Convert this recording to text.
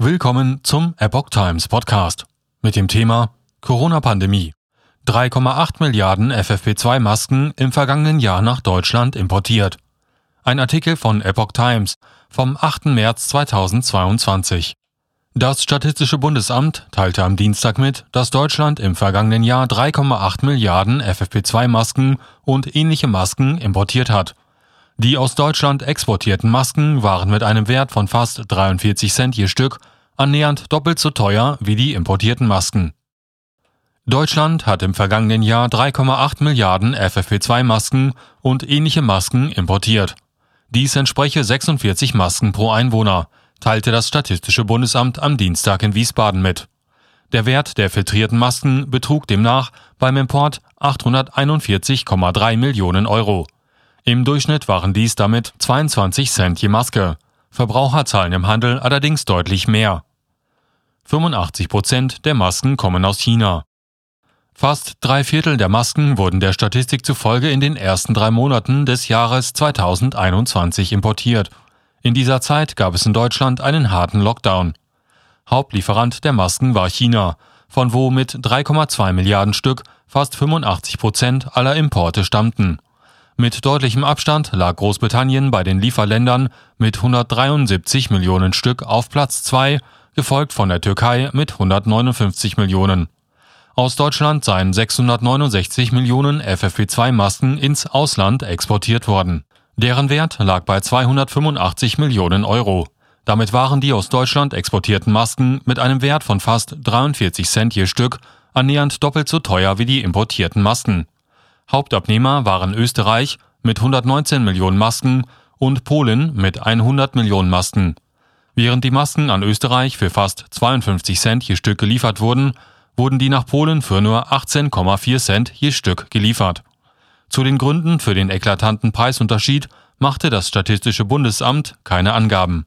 Willkommen zum Epoch Times Podcast mit dem Thema Corona-Pandemie. 3,8 Milliarden FFP2-Masken im vergangenen Jahr nach Deutschland importiert. Ein Artikel von Epoch Times vom 8. März 2022. Das Statistische Bundesamt teilte am Dienstag mit, dass Deutschland im vergangenen Jahr 3,8 Milliarden FFP2-Masken und ähnliche Masken importiert hat. Die aus Deutschland exportierten Masken waren mit einem Wert von fast 43 Cent je Stück annähernd doppelt so teuer wie die importierten Masken. Deutschland hat im vergangenen Jahr 3,8 Milliarden FFP2-Masken und ähnliche Masken importiert. Dies entspreche 46 Masken pro Einwohner, teilte das Statistische Bundesamt am Dienstag in Wiesbaden mit. Der Wert der filtrierten Masken betrug demnach beim Import 841,3 Millionen Euro. Im Durchschnitt waren dies damit 22 Cent je Maske. Verbraucher zahlen im Handel allerdings deutlich mehr. 85 Prozent der Masken kommen aus China. Fast drei Viertel der Masken wurden der Statistik zufolge in den ersten drei Monaten des Jahres 2021 importiert. In dieser Zeit gab es in Deutschland einen harten Lockdown. Hauptlieferant der Masken war China, von wo mit 3,2 Milliarden Stück fast 85 Prozent aller Importe stammten. Mit deutlichem Abstand lag Großbritannien bei den Lieferländern mit 173 Millionen Stück auf Platz 2, gefolgt von der Türkei mit 159 Millionen. Aus Deutschland seien 669 Millionen FFP2-Masken ins Ausland exportiert worden. Deren Wert lag bei 285 Millionen Euro. Damit waren die aus Deutschland exportierten Masken mit einem Wert von fast 43 Cent je Stück annähernd doppelt so teuer wie die importierten Masken. Hauptabnehmer waren Österreich mit 119 Millionen Masken und Polen mit 100 Millionen Masken. Während die Masken an Österreich für fast 52 Cent je Stück geliefert wurden, wurden die nach Polen für nur 18,4 Cent je Stück geliefert. Zu den Gründen für den eklatanten Preisunterschied machte das Statistische Bundesamt keine Angaben.